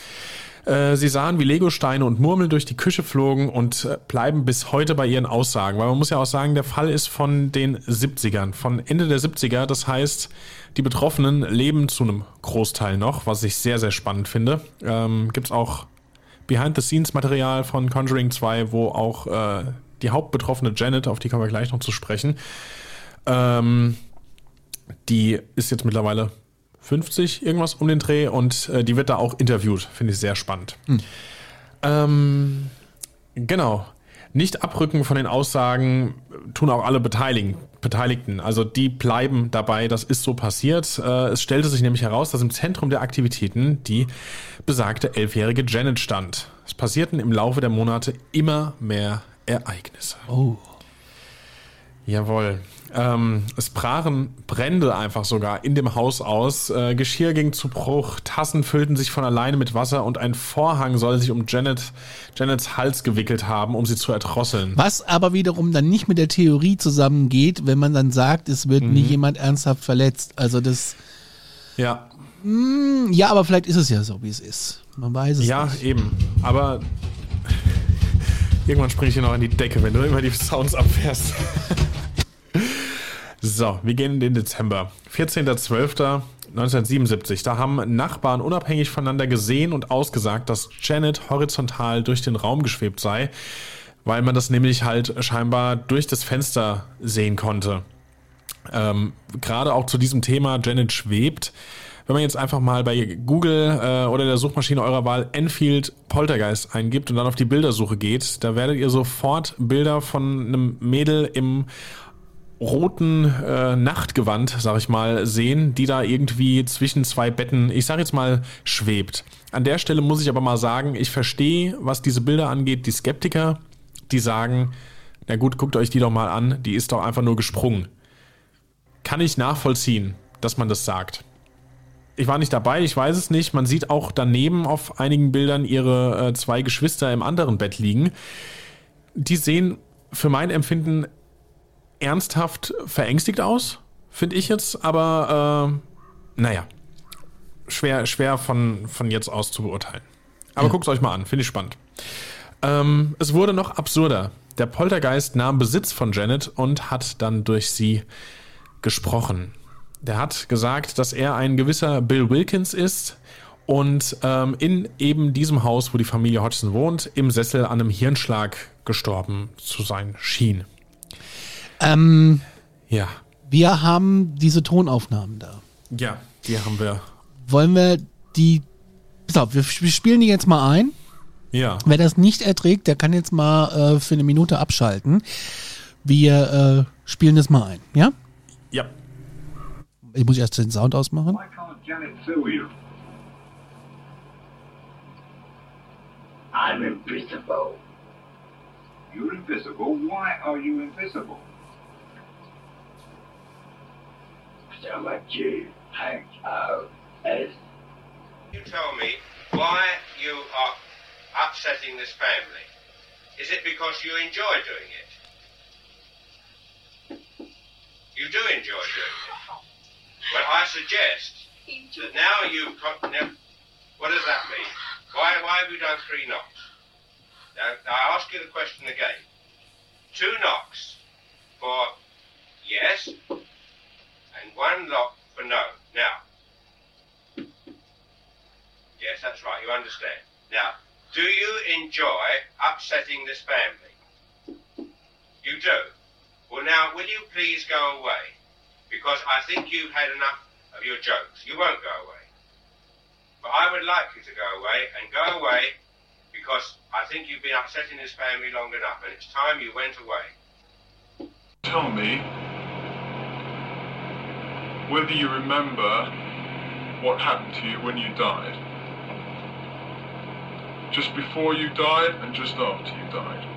Äh, sie sahen, wie Legosteine und Murmel durch die Küche flogen und äh, bleiben bis heute bei ihren Aussagen. Weil man muss ja auch sagen, der Fall ist von den 70ern, von Ende der 70er. Das heißt, die Betroffenen leben zu einem Großteil noch, was ich sehr, sehr spannend finde. Ähm, Gibt es auch Behind-the-Scenes-Material von Conjuring 2, wo auch äh, die Hauptbetroffene Janet, auf die kommen wir gleich noch zu sprechen, ähm, die ist jetzt mittlerweile 50, irgendwas um den Dreh und äh, die wird da auch interviewt. Finde ich sehr spannend. Hm. Ähm, genau. Nicht abrücken von den Aussagen tun auch alle Beteiligten. Beteiligten. Also die bleiben dabei, das ist so passiert. Äh, es stellte sich nämlich heraus, dass im Zentrum der Aktivitäten die besagte elfjährige Janet stand. Es passierten im Laufe der Monate immer mehr Ereignisse. Oh. Jawohl. Ähm, es brachen Brände einfach sogar in dem Haus aus. Äh, Geschirr ging zu Bruch, Tassen füllten sich von alleine mit Wasser und ein Vorhang soll sich um Janet, Janets Hals gewickelt haben, um sie zu erdrosseln. Was aber wiederum dann nicht mit der Theorie zusammengeht, wenn man dann sagt, es wird mhm. nie jemand ernsthaft verletzt. Also das. Ja. Mh, hm, ja, aber vielleicht ist es ja so, wie es ist. Man weiß es ja, nicht. Ja, eben. Aber Irgendwann springe ich hier noch an die Decke, wenn du immer die Sounds abfährst. so, wir gehen in den Dezember. 14.12.1977. Da haben Nachbarn unabhängig voneinander gesehen und ausgesagt, dass Janet horizontal durch den Raum geschwebt sei, weil man das nämlich halt scheinbar durch das Fenster sehen konnte. Ähm, Gerade auch zu diesem Thema Janet schwebt wenn man jetzt einfach mal bei Google äh, oder der Suchmaschine eurer Wahl Enfield Poltergeist eingibt und dann auf die Bildersuche geht, da werdet ihr sofort Bilder von einem Mädel im roten äh, Nachtgewand, sag ich mal, sehen, die da irgendwie zwischen zwei Betten, ich sag jetzt mal, schwebt. An der Stelle muss ich aber mal sagen, ich verstehe, was diese Bilder angeht, die Skeptiker, die sagen, na gut, guckt euch die doch mal an, die ist doch einfach nur gesprungen. Kann ich nachvollziehen, dass man das sagt ich war nicht dabei, ich weiß es nicht. Man sieht auch daneben auf einigen Bildern ihre äh, zwei Geschwister im anderen Bett liegen. Die sehen für mein Empfinden ernsthaft verängstigt aus, finde ich jetzt, aber äh, naja, schwer, schwer von, von jetzt aus zu beurteilen. Aber ja. guckt es euch mal an, finde ich spannend. Ähm, es wurde noch absurder. Der Poltergeist nahm Besitz von Janet und hat dann durch sie gesprochen. Der hat gesagt, dass er ein gewisser Bill Wilkins ist und ähm, in eben diesem Haus, wo die Familie Hodgson wohnt, im Sessel an einem Hirnschlag gestorben zu sein schien. Ähm, Ja, wir haben diese Tonaufnahmen da. ja, die haben wir. Wollen wir die. Pass auf, wir, spielen die jetzt mal ein. Ja, Wer das nicht erträgt, der kann jetzt mal äh, für eine Minute abschalten. Wir äh, spielen das mal ein, ja? ja. Ich muss erst den Sound ausmachen. Why can't Janet sue you? I'm invisible. You're invisible. Why are you invisible? So much you hang out as you tell me why you are upsetting this family? Is it because you enjoy doing it? You do enjoy doing it. Well, I suggest that now you've got. Now, what does that mean? Why, why have you done three knocks? Now, I ask you the question again. Two knocks for yes, and one knock for no. Now, Yes, that's right. You understand. Now, do you enjoy upsetting this family? You do. Well, now, will you please go away? Because I think you've had enough of your jokes. You won't go away. But I would like you to go away and go away because I think you've been upsetting this family long enough and it's time you went away. Tell me whether you remember what happened to you when you died. Just before you died and just after you died.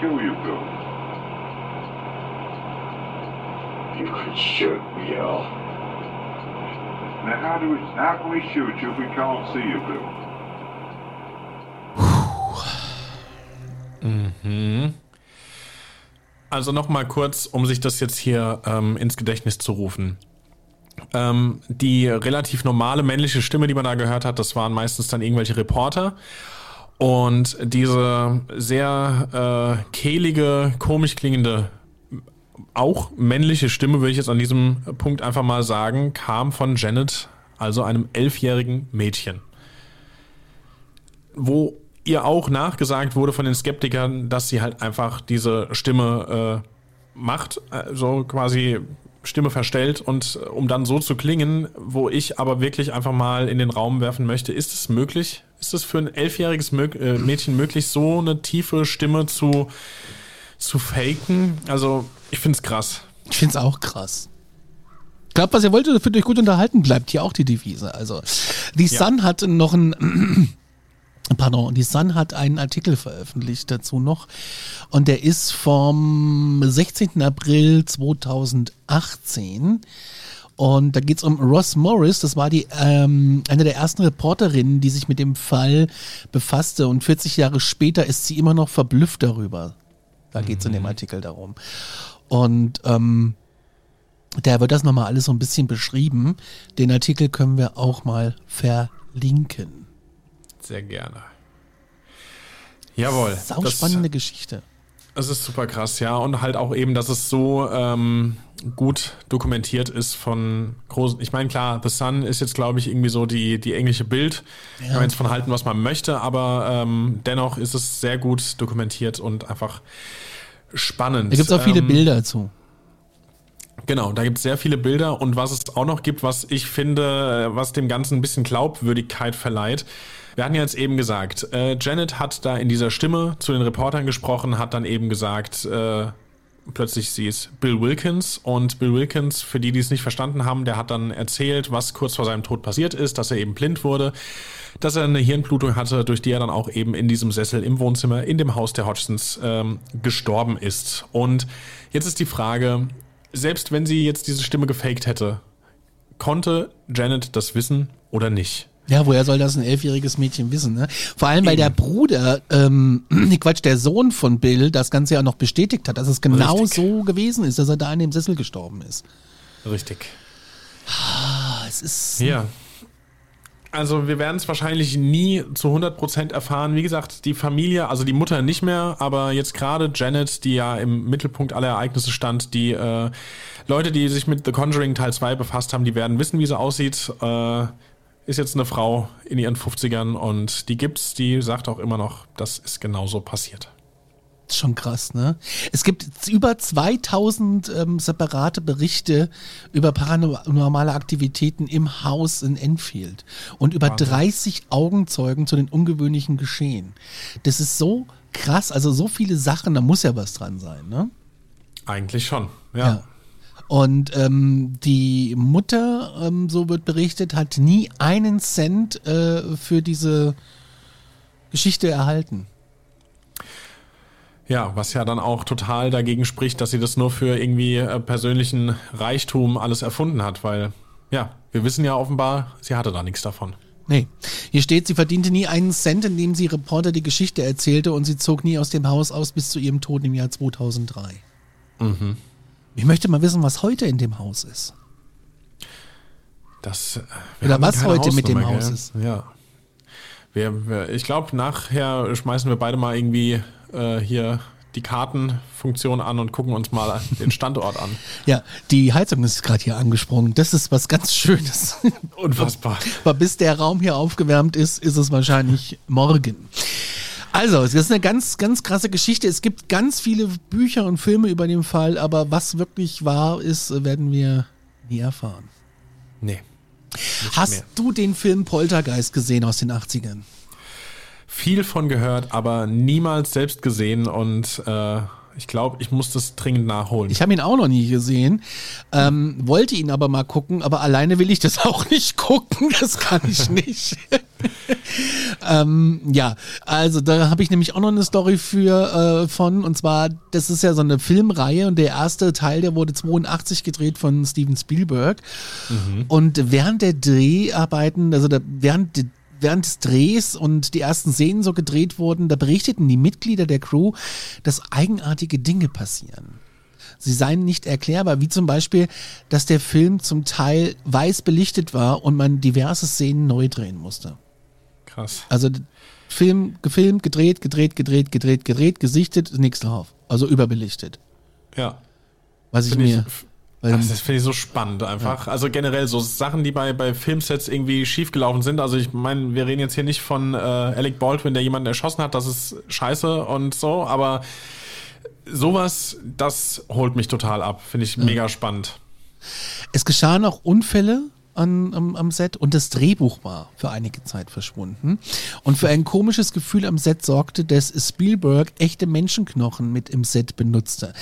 Kill you, Bill? You can shoot me off. Now how do we, how can we shoot you if we can't see you, Bill? Also nochmal kurz, um sich das jetzt hier ähm, ins Gedächtnis zu rufen. Ähm, die relativ normale männliche Stimme, die man da gehört hat, das waren meistens dann irgendwelche Reporter. Und diese sehr äh, kehlige, komisch klingende, auch männliche Stimme, würde ich jetzt an diesem Punkt einfach mal sagen, kam von Janet, also einem elfjährigen Mädchen. Wo ihr auch nachgesagt wurde von den Skeptikern, dass sie halt einfach diese Stimme äh, macht, äh, so quasi Stimme verstellt und äh, um dann so zu klingen, wo ich aber wirklich einfach mal in den Raum werfen möchte, ist es möglich? Ist es für ein elfjähriges äh, Mädchen möglich, so eine tiefe Stimme zu, zu faken? Also, ich find's krass. Ich finde es auch krass. Glaubt, was ihr wollt, fühlt euch gut unterhalten, bleibt hier auch die Devise. Also, die Ja. Sun hat noch ein, pardon, die Sun hat einen Artikel veröffentlicht dazu noch. Und der ist vom 16. April 2018. Und da geht's um Ross Morris, das war die ähm, eine der ersten Reporterinnen, die sich mit dem Fall befasste. Und 40 Jahre später ist sie immer noch verblüfft darüber. Da geht's in dem Artikel darum. Und ähm, da wird das nochmal alles so ein bisschen beschrieben. Den Artikel können wir auch mal verlinken. Sehr gerne. Jawohl. Sau das- spannende Geschichte. Es ist super krass, ja. Und halt auch eben, dass es so ähm, gut dokumentiert ist von großen. Ich meine, klar, The Sun ist jetzt, glaube ich, irgendwie so die, die englische Bild. Kann man jetzt von halten, was man möchte, aber ähm, dennoch ist es sehr gut dokumentiert und einfach spannend. Da gibt's auch viele ähm, Bilder zu. Genau, da gibt es sehr viele Bilder und was es auch noch gibt, was ich finde, was dem Ganzen ein bisschen Glaubwürdigkeit verleiht. Wir hatten ja jetzt eben gesagt, äh, Janet hat da in dieser Stimme zu den Reportern gesprochen, hat dann eben gesagt, äh, plötzlich sie ist Bill Wilkins und Bill Wilkins, für die, die es nicht verstanden haben, der hat dann erzählt, was kurz vor seinem Tod passiert ist, dass er eben blind wurde, dass er eine Hirnblutung hatte, durch die er dann auch eben in diesem Sessel im Wohnzimmer in dem Haus der Hodgsons ähm, gestorben ist. Und jetzt ist die Frage, selbst wenn sie jetzt diese Stimme gefaked hätte, konnte Janet das wissen oder nicht? Ja, woher soll das ein elfjähriges Mädchen wissen? Ne? Vor allem, weil der Bruder, ähm, Quatsch, der Sohn von Bill das Ganze ja noch bestätigt hat, dass es genau Richtig. so gewesen ist, dass er da in dem Sessel gestorben ist. Richtig. Ah, es ist. Ja. Also wir werden es wahrscheinlich nie zu 100% erfahren. Wie gesagt, die Familie, also die Mutter nicht mehr, aber jetzt gerade Janet, die ja im Mittelpunkt aller Ereignisse stand, die äh, Leute, die sich mit The Conjuring Teil 2 befasst haben, die werden wissen, wie sie aussieht. Äh, ist jetzt eine Frau in ihren 50ern und die gibt's, die sagt auch immer noch, das ist genauso passiert. schon krass, ne? Es gibt über 2000 ähm, separate Berichte über paranormale Aktivitäten im Haus in Enfield und über Wahnsinn. 30 Augenzeugen zu den ungewöhnlichen Geschehen. Das ist so krass, also so viele Sachen, da muss ja was dran sein, ne? Eigentlich schon, ja. Ja. Und ähm, die Mutter, ähm, so wird berichtet, hat nie einen Cent äh, für diese Geschichte erhalten. Ja, was ja dann auch total dagegen spricht, dass sie das nur für irgendwie äh, persönlichen Reichtum alles erfunden hat, weil, ja, wir wissen ja offenbar, sie hatte da nichts davon. Nee. Hier steht, sie verdiente nie einen Cent, indem sie Reporter die Geschichte erzählte und sie zog nie aus dem Haus aus bis zu ihrem Tod im Jahr 2003. Mhm. Ich möchte mal wissen, was heute in dem Haus ist. Das, äh, Oder was heute mit dem Hausnummer, Haus gell? ist. Ja. Wir, wir, ich glaube, nachher schmeißen wir beide mal irgendwie äh, hier die Kartenfunktion an und gucken uns mal den Standort an. Ja, die Heizung ist gerade hier angesprungen. Das ist was ganz Schönes. Unfassbar. Aber bis der Raum hier aufgewärmt ist, ist es wahrscheinlich morgen. Also, es ist eine ganz, ganz krasse Geschichte. Es gibt ganz viele Bücher und Filme über den Fall, aber was wirklich wahr ist, werden wir nie erfahren. Nee. Hast mehr. du den Film Poltergeist gesehen aus den 80ern? Viel von gehört, aber niemals selbst gesehen und äh, ich glaube, ich muss das dringend nachholen. Ich habe ihn auch noch nie gesehen, ähm, wollte ihn aber mal gucken, aber alleine will ich das auch nicht gucken, das kann ich nicht. ähm, ja, also da habe ich nämlich auch noch eine Story für äh, von und zwar, das ist ja so eine Filmreihe und der erste Teil, der wurde 82 gedreht von Steven Spielberg und während der Dreharbeiten, also da, während der während des Drehs und die ersten Szenen so gedreht wurden, da berichteten die Mitglieder der Crew, dass eigenartige Dinge passieren. Sie seien nicht erklärbar, wie zum Beispiel, dass der Film zum Teil weiß belichtet war und man diverse Szenen neu drehen musste. Krass. Also Film gefilmt, gedreht, gedreht, gedreht, gedreht, gedreht, gesichtet, nichts drauf. Also überbelichtet. Ja. Was ich ich, mir. Weil- das das finde ich so spannend einfach. Also generell so Sachen, die bei, bei Filmsets irgendwie schiefgelaufen sind. Also ich meine, wir reden jetzt hier nicht von äh, Alec Baldwin, der jemanden erschossen hat, das ist scheiße und so, aber sowas, das holt mich total ab. Finde ich mega spannend. Es geschahen auch Unfälle an, am, am Set und das Drehbuch war für einige Zeit verschwunden. Und für ein komisches Gefühl am Set sorgte, dass Spielberg echte Menschenknochen mit im Set benutzte.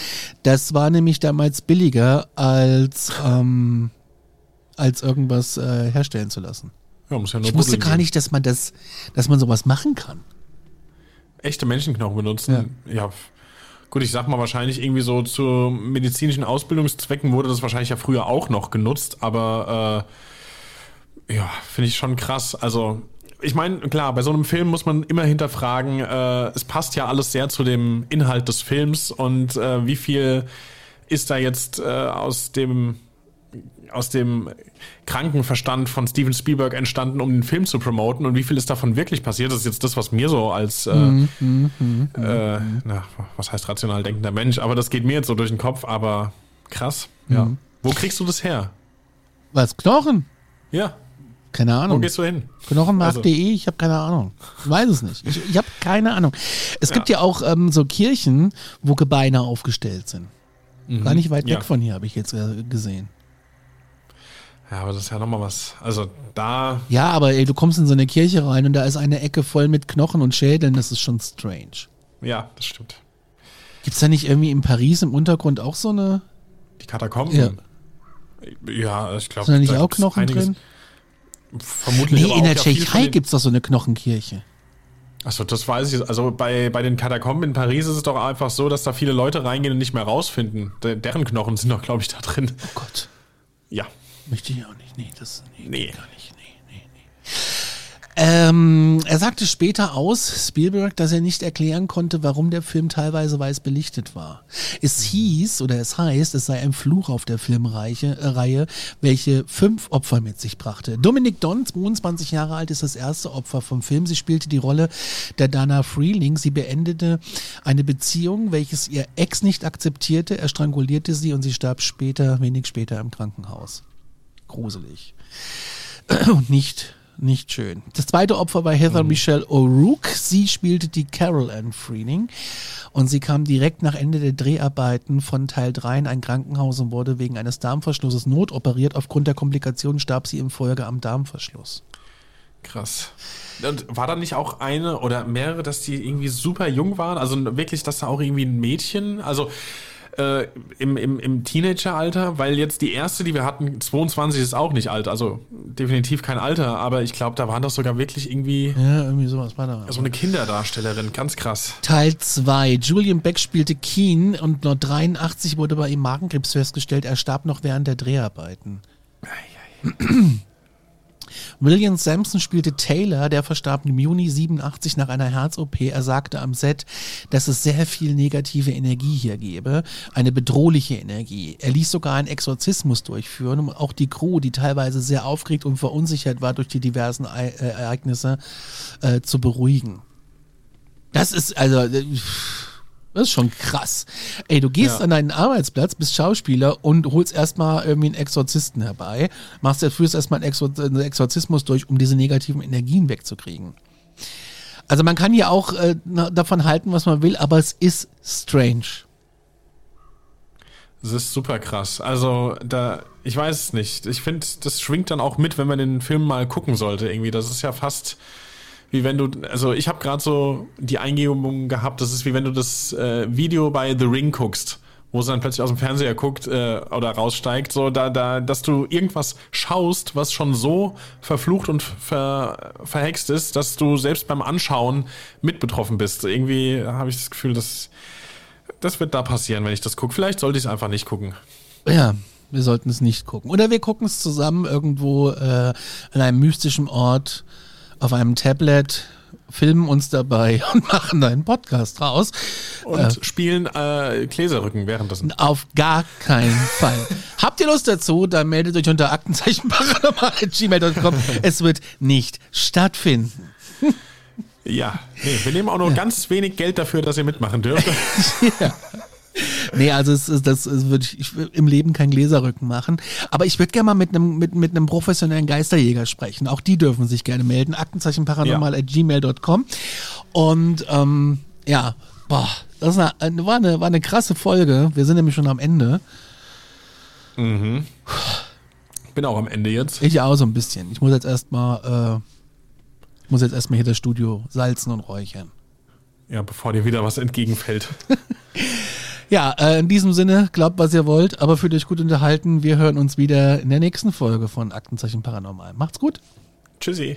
Das war nämlich damals billiger als, ähm, als irgendwas äh, herstellen zu lassen. Ja, muss ja nur Ich wusste gar nicht, dass man das, dass man sowas machen kann. Echte Menschenknochen benutzen. Ja. Gut, ich sag mal wahrscheinlich irgendwie so zu medizinischen Ausbildungszwecken wurde das wahrscheinlich ja früher auch noch genutzt, aber äh, ja, finde ich schon krass. Also ich meine, klar, bei so einem Film muss man immer hinterfragen, äh, es passt ja alles sehr zu dem Inhalt des Films und äh, wie viel ist da jetzt äh, aus dem aus dem kranken Verstand von Steven Spielberg entstanden, um den Film zu promoten und wie viel ist davon wirklich passiert? Das ist jetzt das, was mir so als äh, Mhm, äh, na, was heißt rational denkender Mensch, aber das geht mir jetzt so durch den Kopf, aber krass. Ja. Mhm. Wo kriegst du das her? Was? Knochen? Ja, Keine wo Ahnung. gehst du hin? Knochenmark.de, ich habe keine Ahnung. Ich weiß es nicht. Ich, ich habe keine Ahnung. Es gibt ja auch ähm, so Kirchen, wo Gebeine aufgestellt sind. Gar nicht weit Mhm. Ja. weg von hier, habe ich jetzt äh, gesehen. Ja, aber das ist ja nochmal was. Also da, Ja, aber ey, du kommst in so eine Kirche rein und da ist eine Ecke voll mit Knochen und Schädeln, das ist schon strange. ja, das stimmt. Gibt's da nicht irgendwie in Paris im Untergrund auch so eine? Die Katakomben. Ja. Ja, ich glaube. Sind da nicht auch Knochen drin? Vermutlich. Nee, in der ja Tschechei den- gibt's doch so eine Knochenkirche. Achso, das weiß ich. Also bei, bei den Katakomben in Paris ist es doch einfach so, dass da viele Leute reingehen und nicht mehr rausfinden. De deren Knochen sind doch, glaube ich, da drin. Oh Gott, Ja. Möchte ich auch nicht. Nee, das nee, Nee. gar nicht. Nee, nee, nee. Ähm, er sagte später aus, Spielberg, dass er nicht erklären konnte, warum der Film teilweise weiß belichtet war. Es hieß, oder es heißt, es sei ein Fluch auf der Filmreihe, äh, Reihe, welche fünf Opfer mit sich brachte. Dominic Don, 22 Jahre alt, ist das erste Opfer vom Film. Sie spielte die Rolle der Dana Freeling. Sie beendete eine Beziehung, welches ihr Ex nicht akzeptierte. Er strangulierte sie und sie starb später, wenig später im Krankenhaus. Gruselig. Und nicht, nicht schön. Das zweite Opfer war Heather Michelle O'Rourke. Sie spielte die Carol Ann Freeling und sie kam direkt nach Ende der Dreharbeiten von Teil 3 in ein Krankenhaus und wurde wegen eines Darmverschlusses notoperiert. Aufgrund der Komplikationen starb sie in Folge am Darmverschluss. Krass. Und war da nicht auch eine oder mehrere, dass die irgendwie super jung waren? Also wirklich, dass da auch irgendwie ein Mädchen, also äh, im, im, im Teenageralter, weil jetzt die erste, die wir hatten, 22 ist auch nicht alt, also definitiv kein Alter, aber ich glaube, da waren das sogar wirklich irgendwie Ja, irgendwie sowas war da. so eine Kinderdarstellerin, ganz krass. Teil 2. Julian Beck spielte Keen und 1983 wurde bei ihm Magenkrebs festgestellt. Er starb noch während der Dreharbeiten. William Sampson spielte Taylor, der verstarb im Juni 87 nach einer Herz-OP. Er sagte am Set, dass es sehr viel negative Energie hier gebe, eine bedrohliche Energie. Er ließ sogar einen Exorzismus durchführen, um auch die Crew, die teilweise sehr aufgeregt und verunsichert war durch die diversen äh, Ereignisse, äh, zu beruhigen. Das ist also, äh, das ist schon krass. Ey, du gehst Ja. an deinen Arbeitsplatz, bist Schauspieler und holst erstmal irgendwie einen Exorzisten herbei, machst führst erstmal einen, Exor einen Exorzismus durch, um diese negativen Energien wegzukriegen. Also man kann ja auch äh, davon halten, was man will, aber es ist strange. Das ist super krass. Also, da, ich weiß es nicht. Ich finde, das schwingt dann auch mit, wenn man den Film mal gucken sollte, irgendwie. Das ist ja fast wie wenn du, also ich habe gerade so die Eingebung gehabt, das ist wie wenn du das äh, Video bei The Ring guckst, wo sie dann plötzlich aus dem Fernseher guckt äh, oder raussteigt, so da, da, dass du irgendwas schaust, was schon so verflucht und ver, verhext ist, dass du selbst beim Anschauen mit betroffen bist. Irgendwie habe ich das Gefühl, dass das wird da passieren, wenn ich das gucke. Vielleicht sollte ich es einfach nicht gucken. Ja, wir sollten es nicht gucken. Oder wir gucken es zusammen irgendwo äh, an einem mystischen Ort auf einem Tablet, filmen uns dabei und machen einen Podcast raus. Und spielen äh, Gläserrücken währenddessen. Auf gar keinen Fall. Habt ihr Lust dazu? Dann meldet euch unter aktenzeichenparanormal.gmail.com. Es wird nicht stattfinden. Ja, nee, wir nehmen auch nur ganz wenig Geld dafür, dass ihr mitmachen dürft. Nee, also es, ist- das es würde ich, ich will im Leben kein Gläserrücken machen. Aber ich würde gerne mal mit einem mit, mit einem professionellen Geisterjäger sprechen. Auch die dürfen sich gerne melden. Aktenzeichenparanormal.gmail.com. Und ähm, ja, boah, das ist eine, war, eine, war eine krasse Folge. Wir sind nämlich schon am Ende. Bin auch am Ende jetzt. Ich auch so ein bisschen. Ich muss jetzt erstmal, äh, ich muss jetzt erstmal hier das Studio salzen und räuchern. Ja, bevor dir wieder was entgegenfällt. Ja, äh, in diesem Sinne, glaubt, was ihr wollt, aber fühlt euch gut unterhalten. Wir hören uns wieder in der nächsten Folge von Aktenzeichen Paranormal. Macht's gut. Tschüssi.